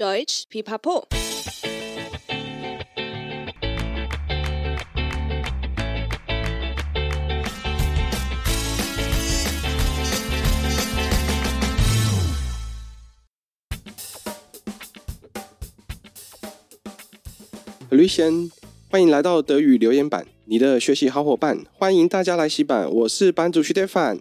Deutsch Pipapo。吕先，欢迎来到德语留言板，你的学习好伙伴。欢迎大家来洗版，我是版主 Stefan。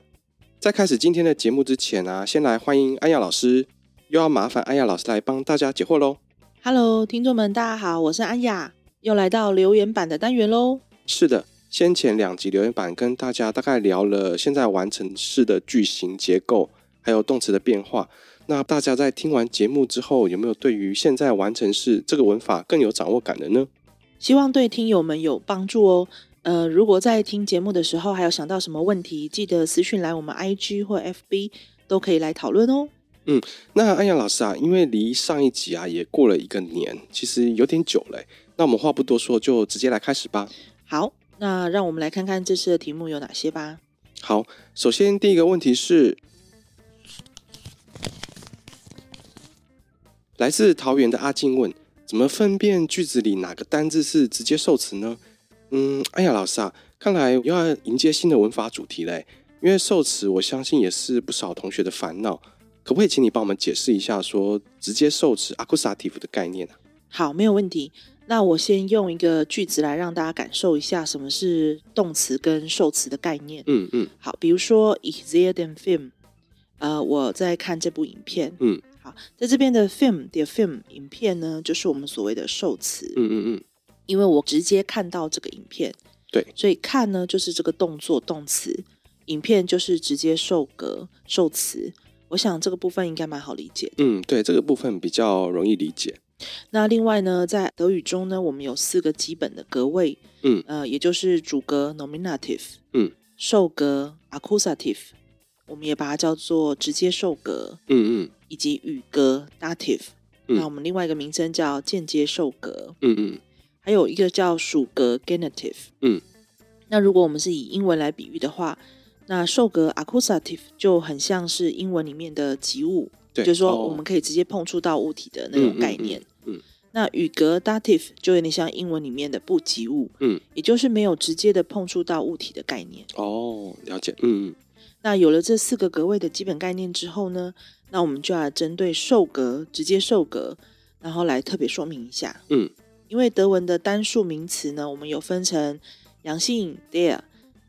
在开始今天的节目之前啊，先来欢迎安雅老师，又要麻烦安雅老师来帮大家解惑喽。Hello，听众们，大家好，我是安雅，又来到留言版的单元喽。是的，先前两集留言版跟大家大概聊了现在完成式的句型结构，还有动词的变化。那大家在听完节目之后，有没有对于现在完成式这个文法更有掌握感的呢？希望对听友们有帮助哦。呃，如果在听节目的时候还有想到什么问题，记得私讯来我们 IG 或 FB，都可以来讨论哦。嗯，那安阳老师啊，因为离上一集啊也过了一个年，其实有点久了。那我们话不多说，就直接来开始吧。好，那让我们来看看这次的题目有哪些吧。好，首先第一个问题是，来自桃园的阿静问：怎么分辨句子里哪个单字是直接受词呢？嗯，哎呀，老师啊，看来又要迎接新的文法主题嘞。因为受词，我相信也是不少同学的烦恼。可不可以请你帮我们解释一下，说直接受词 accusative 的概念呢？好，没有问题。那我先用一个句子来让大家感受一下什么是动词跟受词的概念。嗯嗯。好，比如说 Ich sehe den Film，呃，我在看这部影片。嗯。好，在这边的 film the film 影片呢，就是我们所谓的受词。嗯嗯嗯。因为我直接看到这个影片，对，所以看呢就是这个动作动词，影片就是直接受格受词。我想这个部分应该蛮好理解的。嗯，对，这个部分比较容易理解。那另外呢，在德语中呢，我们有四个基本的格位，嗯，呃，也就是主格 nominative，嗯，受格 accusative，我们也把它叫做直接受格，嗯嗯，以及语格 dative，嗯，那我们另外一个名称叫间接受格，嗯嗯。还有一个叫属格 genitive，嗯，那如果我们是以英文来比喻的话，那受格 accusative 就很像是英文里面的及物，就是说我们可以直接碰触到物体的那种概念。嗯，嗯，嗯，嗯，那语格 dative 就有点像英文里面的不及物，嗯，也就是没有直接的碰触到物体的概念。哦，了解，嗯嗯。那有了这四个格位的基本概念之后呢，那我们就要针对受格直接受格，然后来特别说明一下，嗯。因为德文的单数名词呢，我们有分成阳性 der、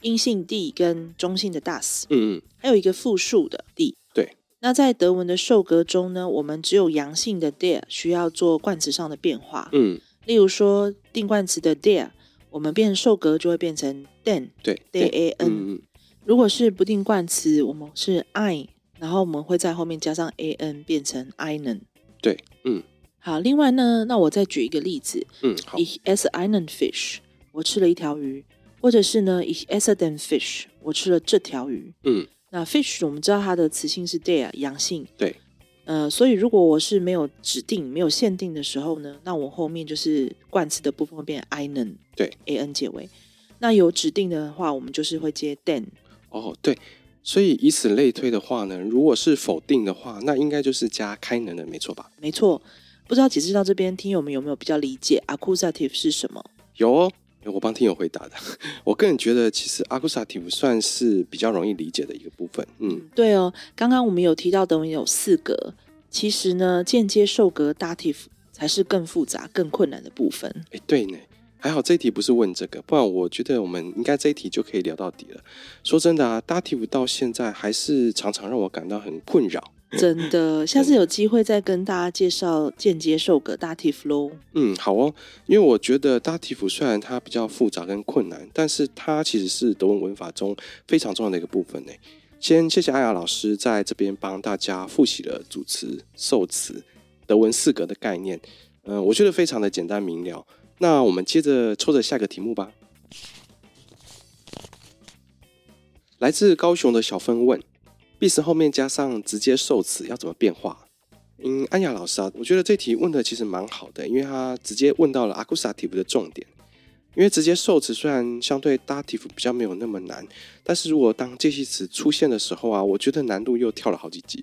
阴性 die 跟中性的 das，嗯嗯，还有一个复数的 die。对。那在德文的受格中呢，我们只有阳性的 der 需要做冠词上的变化。嗯。例如说定冠词的 der，我们变成受格就会变成 den。对。d a n。嗯嗯。如果是不定冠词，我们是 ein，然后我们会在后面加上 a n，变成 einen。对。嗯。好，另外呢，那我再举一个例子。嗯，好。Ich esse einen Fisch，我吃了一条鱼，或者是呢，Ich esse den Fisch，我吃了这条鱼。嗯，那 Fish 我们知道它的词性是 der，阳性。对。呃，所以如果我是没有指定、没有限定的时候呢，那我后面就是冠词的部分会变 einen。对，a n 结尾。那有指定的话，我们就是会接 then。哦，对。所以以此类推的话呢，如果是否定的话，那应该就是加开能的，没错吧？没错。不知道解释到这边，听友们有没有比较理解 accusative 是什么？有哦，我帮听友回答的。我个人觉得，其实 accusative 算是比较容易理解的一个部分。嗯，对哦。刚刚我们有提到德文有四格，其实呢，间接受格 dative 才是更复杂、更困难的部分。哎，对呢，还好这一题不是问这个，不然我觉得我们应该这一题就可以聊到底了。说真的啊，dative 到现在还是常常让我感到很困扰。真的，下次有机会再跟大家介绍间接受格 dative 喽。嗯，好哦，因为我觉得 dative 虽然它比较复杂跟困难，但是它其实是德文文法中非常重要的一个部分呢。先谢谢艾雅老师在这边帮大家复习了主词、受词、德文四格的概念。嗯、呃，我觉得非常的简单明了。那我们接着抽着下个题目吧。来自高雄的小芬问。Bis 后面加上直接受词要怎么变化？嗯，安雅老师啊，我觉得这题问的其实蛮好的，因为他直接问到了 accusative 的重点。因为直接受词虽然相对 dative 比较没有那么难，但是如果当这些词出现的时候啊，我觉得难度又跳了好几级。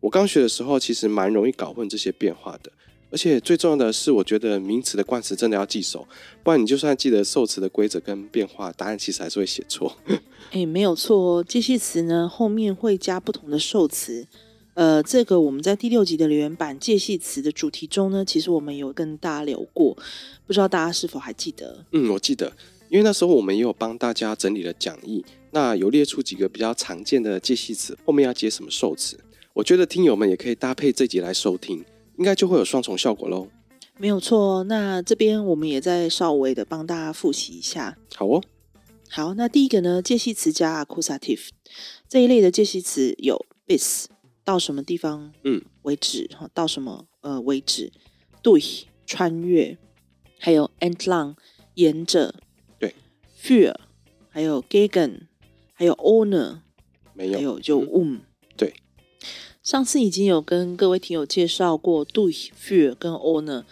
我刚学的时候，其实蛮容易搞混这些变化的。而且最重要的是，我觉得名词的冠词真的要记熟，不然你就算记得受词的规则跟变化，答案其实还是会写错。哎，没有错哦，介系词呢后面会加不同的受词。呃，这个我们在第六集的留言版介系词的主题中呢，其实我们有跟大家聊过，不知道大家是否还记得？嗯，我记得，因为那时候我们也有帮大家整理了讲义，那有列出几个比较常见的介系词后面要接什么受词。我觉得听友们也可以搭配这集来收听。应该就会有双重效果喽。没有错，那这边我们也在稍微的帮大家复习一下。好哦，好，那第一个呢，介系词加 accusative 这一类的介系词有 bis 到什么地方嗯为止哈、嗯，到什么呃为止，durch 穿越，还有 entlang 沿着，对 fear，还有 gegen 还有 owner 没有，还有就 um。上次已经有跟各位听友介绍过 durch、für 跟 ohne，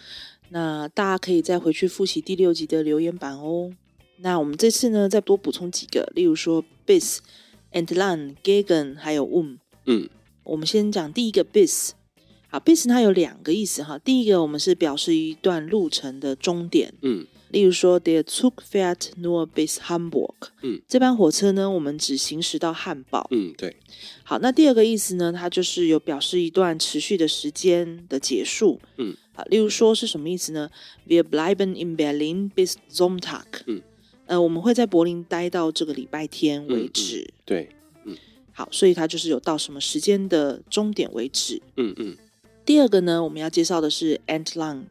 那大家可以再回去复习第六集的留言板哦。那我们这次呢，再多补充几个，例如说 bis、entlang、gegen 还有 um。嗯，我们先讲第一个 bis。好，bis 它有两个意思哈。第一个，我们是表示一段路程的终点。嗯。例如说，Der Zug fährt nur bis Hamburg。嗯，这班火车呢，我们只行驶到汉堡。嗯，对。好，那第二个意思呢，它就是有表示一段持续的时间的结束。嗯，好，例如说是什么意思呢？Wir bleiben in Berlin bis Sonntag。嗯，呃，我们会在柏林待到这个礼拜天为止。嗯嗯、对，嗯，好，所以它就是有到什么时间的终点为止。嗯嗯。第二个呢，我们要介绍的是 entlang。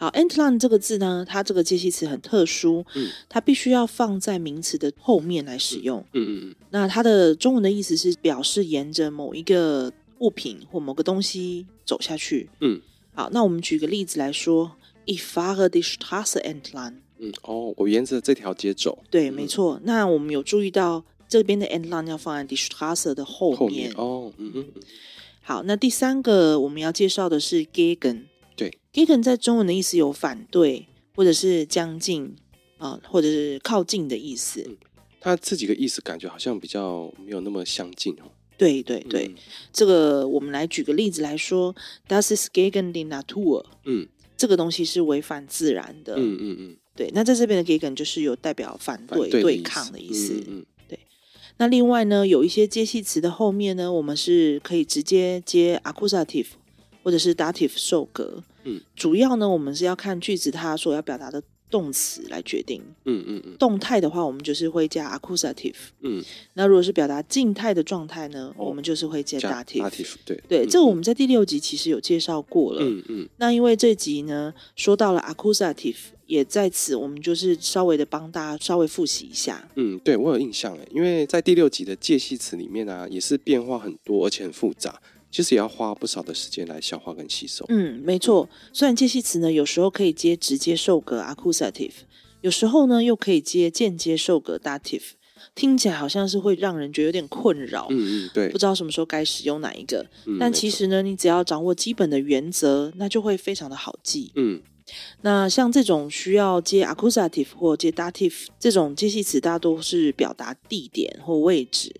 好，entlang 这个字呢，它这个介系词很特殊，嗯，它必须要放在名词的后面来使用，嗯嗯嗯。那它的中文的意思是表示沿着某一个物品或某个东西走下去，嗯。好，那我们举个例子来说，Ich fahre die Straße entlang。嗯，哦，我沿着这条街走。对，没错。那我们有注意到这边的 entlang 要放在 die Straße 的后面，后面哦，嗯嗯。好，那第三个我们要介绍的是 gegen。对，gegen 在中文的意思有反对，或者是将近啊，或者是靠近的意思。嗯，他这几个意思感觉好像比较没有那么相近哦。对对对，嗯，这个我们来举个例子来说，Das ist gegen die Natur。嗯，这个东西是违反自然的。嗯嗯嗯。对，那在这边的 gegen 就是有代表反对、反对、对抗的意思。嗯，嗯，对。那另外呢，有一些接系词的后面呢，我们是可以直接接 accusative。或者是 dative 受格，嗯，主要呢，我们是要看句子它所要表达的动词来决定，嗯嗯嗯。动态的话，我们就是会加 accusative，嗯。那如果是表达静态的状态呢，哦，我们就是会加 dative，对。对，嗯，这个我们在第六集其实有介绍过了，嗯嗯。那因为这集呢说到了 accusative，也在此我们就是稍微的帮大家稍微复习一下，嗯，对我有印象诶，因为在第六集的介系词里面啊，也是变化很多而且很复杂。其实也要花不少的时间来消化跟吸收。嗯，没错。虽然介系词呢，有时候可以接直接受格 accusative，有时候呢又可以接间接受格 dative，听起来好像是会让人觉得有点困扰。嗯嗯，对，不知道什么时候该使用哪一个。嗯，但其实呢，你只要掌握基本的原则，那就会非常的好记。嗯。那像这种需要接 accusative 或接 dative 这种介系词，大多是表达地点或位置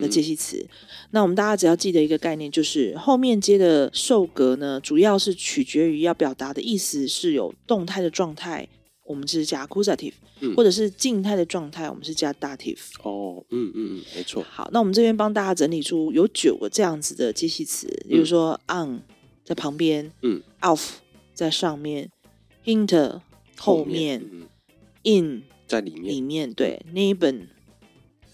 的介系词。嗯嗯。那我们大家只要记得一个概念，就是后面接的受格呢，主要是取决于要表达的意思是有动态的状态，我们是加 accusative，嗯，或者是静态的状态，我们是加 dative。哦，嗯嗯嗯，没错。好，那我们这边帮大家整理出有九个这样子的介系词，比如说 on 在旁边，嗯，off 在上面。Hinter 后面，in 在里面，里面对，neben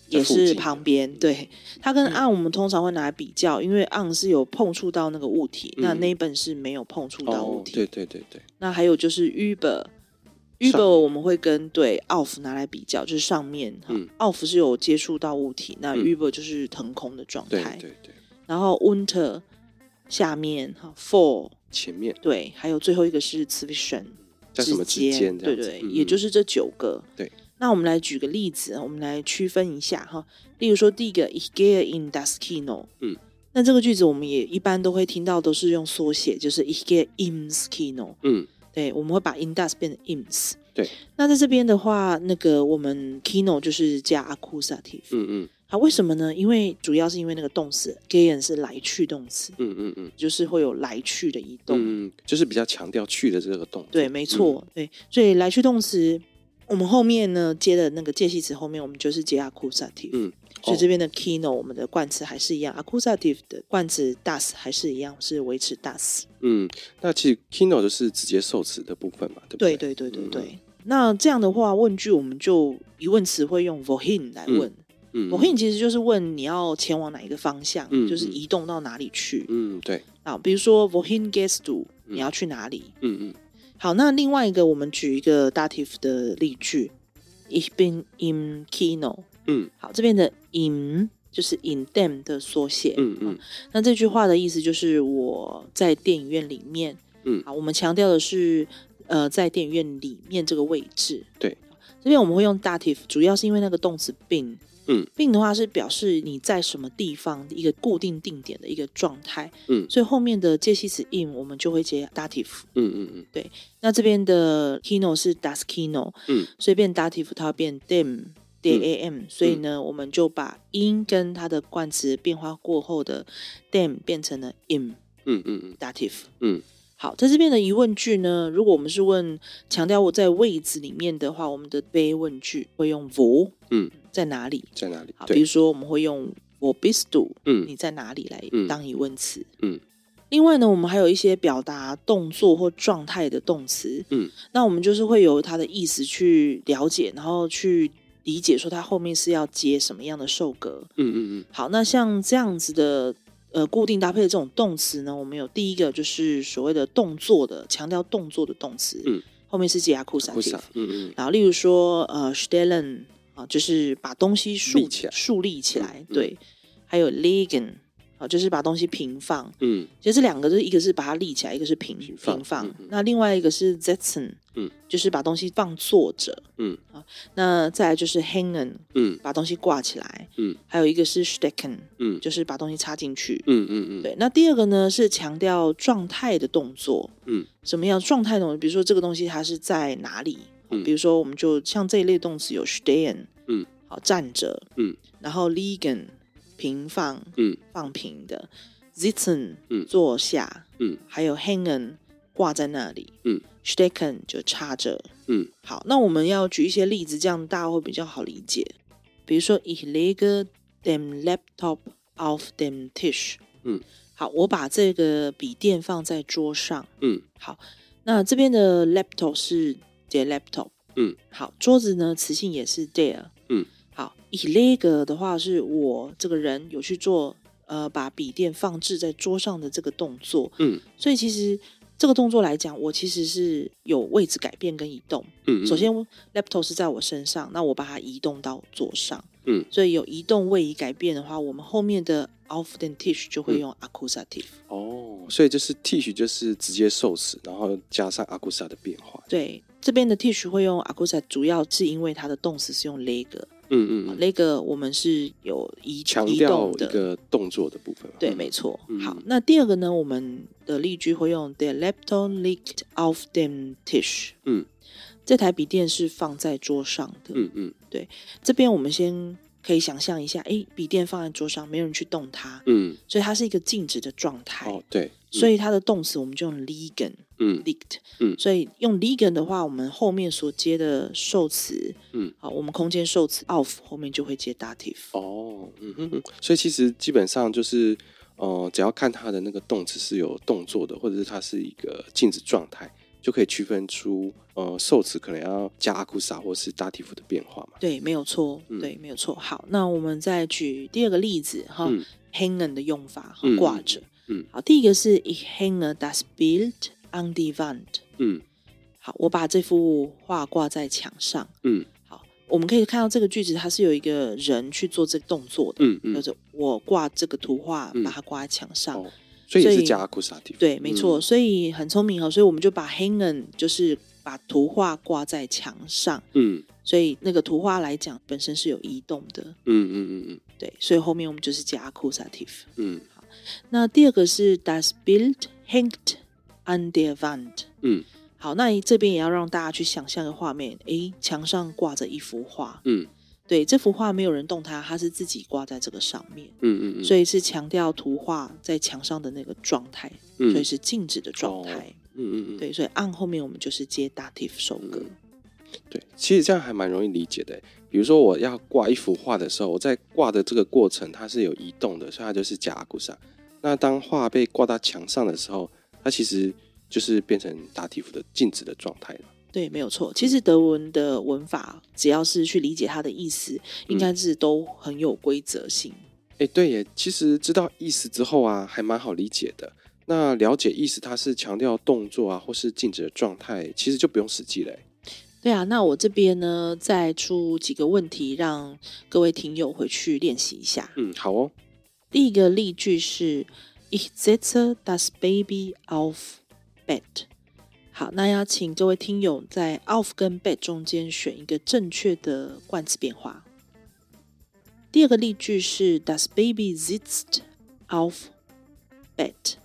也是旁边，对，它跟 on 我们通常会拿来比较，嗯、因为 on 是有碰触到那个物体，嗯、那 neben 是没有碰触到物体，哦，对对对对。那还有就是 uber。Uber 我们会跟对 off 拿来比较，就是上面，嗯 off 是有接触到物体，那 Uber 就是腾空的状态，对对对。然后 winter 下面哈 for 前面，对，还有最后一个是 zwischen。在什么之间？对对，嗯、也就是这九个。对，那我们来举个例子，我们来区分一下哈。例如说，第一个，Ich gehe in das Kino。嗯，那这个句子我们也一般都会听到，都是用缩写，就是 gehe ins Kino。嗯，对，我们会把 in das 变成 ins。对，那在这边的话，那个我们 Kino 就是加 accusative。嗯嗯。好，为什么呢？因为主要是因为那个动词 gain 是来去动词，嗯嗯嗯，就是会有来去的移动，嗯，就是比较强调去的这个动作。对，没错，嗯、对，所以来去动词，我们后面呢接的那个介系词后面，我们就是接 accusative，嗯，所以这边的 kino 我们的冠词还是一样、哦、accusative 的冠词 das 还是一样，是维持 das。嗯，那其实 kino 就是直接受词的部分嘛，对不对？对对对对对。嗯、那这样的话，问句我们就疑问词会用 vohin 来问。嗯嗯，我 wohin 其实就是问你要前往哪一个方向，嗯、就是移动到哪里去。嗯，对。啊，比如说 Vohin gehst du，你要去哪里？嗯嗯。好，那另外一个，我们举一个 dative 的例句，Ich bin im Kino。嗯，好，这边的 im 就是 in them 的缩写。嗯嗯。那这句话的意思就是我在电影院里面。嗯，好，我们强调的是呃在电影院里面这个位置。对。这边我们会用 dative，主要是因为那个动词 bin。嗯，并的话是表示你在什么地方一个固定定点的一个状态。嗯，所以后面的介系词 in 我们就会接 dative。嗯嗯嗯，对。那这边的 kino 是 das Kino。嗯，所以变 dative 它会变 dem d a m。所以呢，我们就把 in 跟它的冠词变化过后的 dem 变成了 im。嗯嗯嗯，dative。嗯。好，在这边的疑问句呢，如果我们是问强调我在位置里面的话，我们的被问句会用 wo，嗯，在哪里？在哪里？好，比如说我们会用 wo bist du，嗯，你在哪里来当疑问词，嗯。另外呢，我们还有一些表达动作或状态的动词，嗯，那我们就是会由它的意思去了解，然后去理解说它后面是要接什么样的受格，嗯嗯嗯。好，那像这样子的。呃，固定搭配的这种动词呢，我们有第一个就是所谓的动作的，强调动作的动词，嗯，后面是接 accusative，嗯嗯，然后例如说，呃，stellen 啊，就是把东西竖起来，竖立起来，对，还有 legen。就是把东西平放，嗯，其实这两个就是一个是把它立起来，一个是平平放。平放嗯、那另外一个是 setzen，嗯，就是把东西放坐着，嗯，那再来就是 hängen，嗯，把东西挂起来，嗯，还有一个是 stecken，嗯，就是把东西插进去，嗯嗯嗯。对，那第二个呢是强调状态的动作，嗯，什么样状态呢？比如说这个东西它是在哪里？嗯，比如说我们就像这一类动词有 stehen，嗯，好站着，嗯，然后 liegen。平放，嗯，放平的，sitzen，嗯，坐下，嗯，还有 hängen，挂在那里，嗯，stecken 就插着，嗯，好，那我们要举一些例子，这样大家会比较好理解。比如说，ich lege den Laptop auf dem Tisch，嗯，好，我把这个笔电放在桌上，嗯，好，那这边的 laptop 是 the Laptop，嗯，好，桌子呢，词性也是 der。好 lege 的话是我这个人有去做，呃，把笔电放置在桌上的这个动作。嗯，所以其实这个动作来讲，我其实是有位置改变跟移动。嗯，首先 laptop 是在我身上，那我把它移动到桌上。嗯，所以有移动位移改变的话，我们后面的 often teach 就会用 accusative。哦，所以就是 teach 就是直接受词，然后加上 accusative 的变化。对，这边的 teach 会用 accusative，主要是因为它的动词是用 lege。嗯嗯，那个我们是有移强调一个动作的部分。对，没错。好，那第二个呢，我们的例句会用 The Laptop liegt auf dem Tisch。嗯，这台笔电是放在桌上的。嗯嗯，对。这边我们先可以想象一下，哎，笔电放在桌上，没有人去动它。嗯，所以它是一个静止的状态。哦，对。所以它的动词我们就用 liegen。嗯，liegt，嗯，所以用 liegen 的话，我们后面所接的受词，嗯，好，我们空间受词 off 后面就会接 dative。哦，嗯哼哼，所以其实基本上就是，呃，只要看它的那个动词是有动作的，或者是它是一个静止状态，就可以区分出，呃，受词可能要加 accusa 或是 dative 的变化嘛。对，没有错，嗯、对，没有错。好，那我们再举第二个例子哈、嗯、hängen 的用法，挂着。嗯，好，第一个是 ich hänge das Bild On the wand，嗯，好，我把这幅画挂在墙上，嗯，好，我们可以看到这个句子，它是有一个人去做这个动作的，嗯嗯，就是我挂这个图画，嗯、把它挂在墙上，哦、所以是加 accusative，对，没错，嗯、所以很聪明哦，所以我们就把 hangen 就是把图画挂在墙上，嗯，所以那个图画来讲本身是有移动的，嗯嗯嗯嗯，对，所以后面我们就是加 accusative，嗯，好，那第二个是 does build hängt An der Wand，嗯，好，那这边也要让大家去想象一个画面，诶，墙上挂着一幅画，嗯，对，这幅画没有人动它，它是自己挂在这个上面。嗯嗯嗯。所以是强调图画在墙上的那个状态，嗯、所以是静止的状态。哦、嗯嗯嗯。对，所以 on 后面我们就是接 dative 收割、嗯。对，其实这样还蛮容易理解的。比如说我要挂一幅画的时候，我在挂的这个过程它是有移动的，所以它就是加阿古萨。那当画被挂到墙上的时候，它其实就是变成 dative 的静止的状态了。对，没有错。其实德文的文法，只要是去理解它的意思，应该是都很有规则性。哎、嗯，对耶。其实知道意思之后啊，还蛮好理解的。那了解意思，它是强调动作啊，或是静止的状态，其实就不用死记嘞。对啊，那我这边呢，再出几个问题，让各位听友回去练习一下。嗯，好哦。第一个例句是：Ich setze das Baby auf Bett。好，那要请各位听友在 auf 跟 Bett 中间选一个正确的冠词变化。第二个例句是 Das Baby sitzt auf Bett，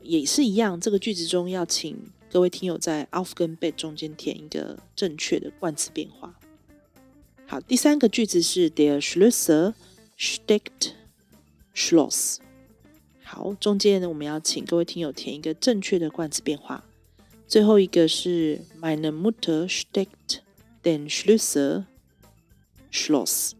也是一样，这个句子中要请各位听友在 auf 跟 Bett 中间填一个正确的冠词变化。好，第三个句子是 Der Schlüssel steckt Schloss。好，中间呢，我们要请各位听友填一个正确的冠词变化。最后一个是 Meine Mutter steckt den Schlüssel Schloss。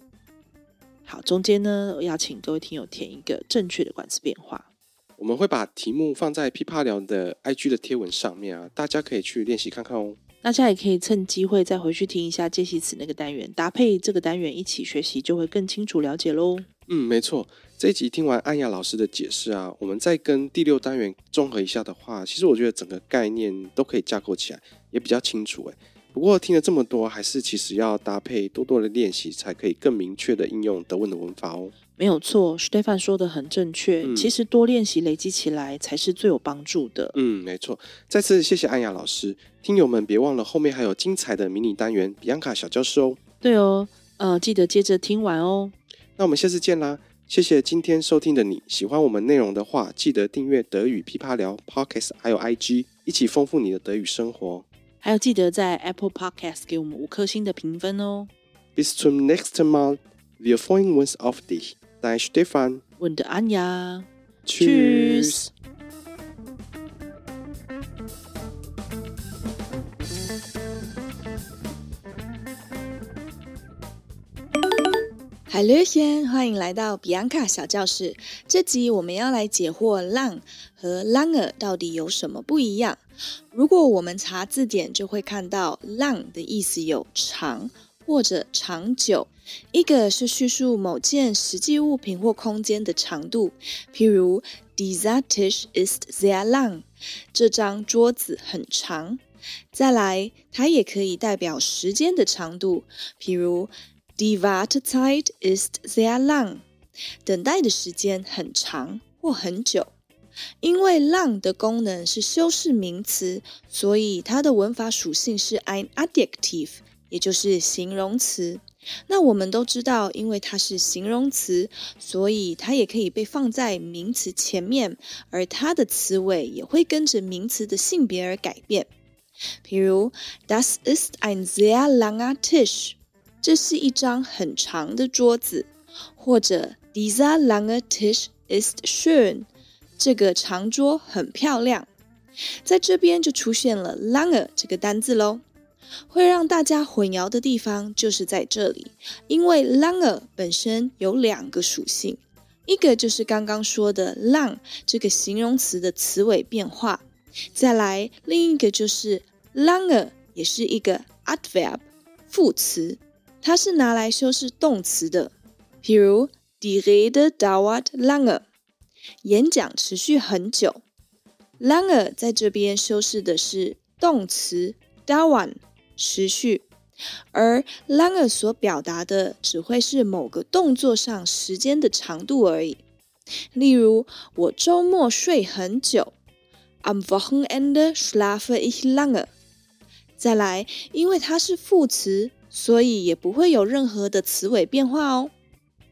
好，中间呢，我要请各位听友填一个正确的冠词变化。我们会把题目放在噼啪聊的 IG 的贴文上面啊，大家可以去练习看看哦。大家也可以趁机会再回去听一下介系词那个单元，搭配这个单元一起学习，就会更清楚了解喽。嗯，没错。这一集听完安雅老师的解释啊，我们再跟第六单元综合一下的话，其实我觉得整个概念都可以架构起来，也比较清楚诶。不过听了这么多，还是其实要搭配多多的练习，才可以更明确的应用德文的文法哦。没有错，Stefan 说的很正确。嗯、其实多练习累积起来才是最有帮助的。嗯，没错。再次谢谢安雅老师，听友们别忘了后面还有精彩的迷你单元比安卡小教室哦。对哦，呃，记得接着听完哦。那我们下次见啦。谢谢今天收听的你，喜欢我们内容的话，记得订阅德语噼啪聊 Podcast，还有 IG，一起丰富你的德语生活。还有记得在 Apple Podcast 给我们五颗星的评分哦。Bis zum nächsten Mal, wir freuen uns auf dich. Dein Stefan und Anja. Tschüss. 海略先，欢迎来到比安卡小教室。这集我们要来解惑 lang 和 “langer” 到底有什么不一样。如果我们查字典，就会看到 lang 的意思有长或者长久。一个是叙述某件实际物品或空间的长度，譬如 Dieser Tisch ist sehr lang，这张桌子很长。再来，它也可以代表时间的长度，譬如。Die Wartezeit ist sehr lang，等待的时间很长或很久。因为 lang 的功能是修饰名词，所以它的文法属性是 ein Adjektiv，也就是形容词。那我们都知道，因为它是形容词，所以它也可以被放在名词前面，而它的词尾也会跟着名词的性别而改变。譬如，Das ist ein sehr langer Tisch。这是一张很长的桌子，或者 Dieser lange Tisch ist schön，这个长桌很漂亮。在这边就出现了 lange 这个单字喽。会让大家混淆的地方就是在这里，因为 lange 本身有两个属性，一个就是刚刚说的 lang 这个形容词的词尾变化，再来另一个就是 lange 也是一个 adverb 副词。它是拿来修饰动词的，譬如 Die Rede dauert lange，演讲持续很久。lange 在这边修饰的是动词 dauern 持续，而 lange 所表达的只会是某个动作上时间的长度而已。例如，我周末睡很久，Am Wochenende schlafe ich lange。再来，因为它是副词。所以也不会有任何的词尾变化哦。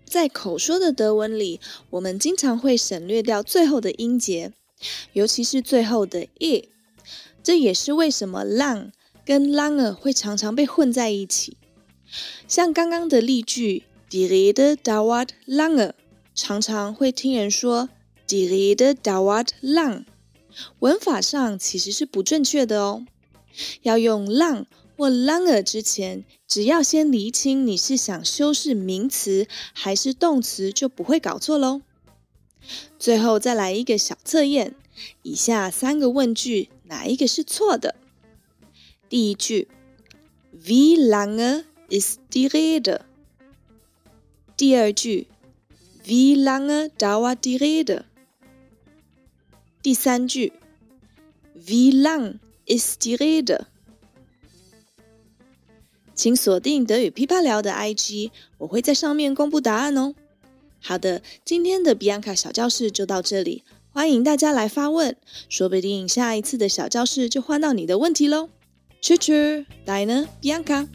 在口说的德文里，我们经常会省略掉最后的音节，尤其是最后的 e。这也是为什么 lang 跟 langer 会常常被混在一起。像刚刚的例句，Die Rede dauert lange，常常会听人说 Die Rede dauert lang，文法上其实是不正确的哦。要用 lang 或 longer 之前，只要先厘清你是想修饰名词还是动词，就不会搞错喽。最后再来一个小测验，以下三个问句哪一个是错的？第一句，Wie lange ist die Rede？第二句，Wie lange dauert die Rede？第三句，Wie lang ist die Rede？请锁定德语噼啪聊的 IG，我会在上面公布答案哦。好的，今天的 Bianca 小教室就到这里，欢迎大家来发问，说不定下一次的小教室就换到你的问题喽。Tschüss，deine Bianca。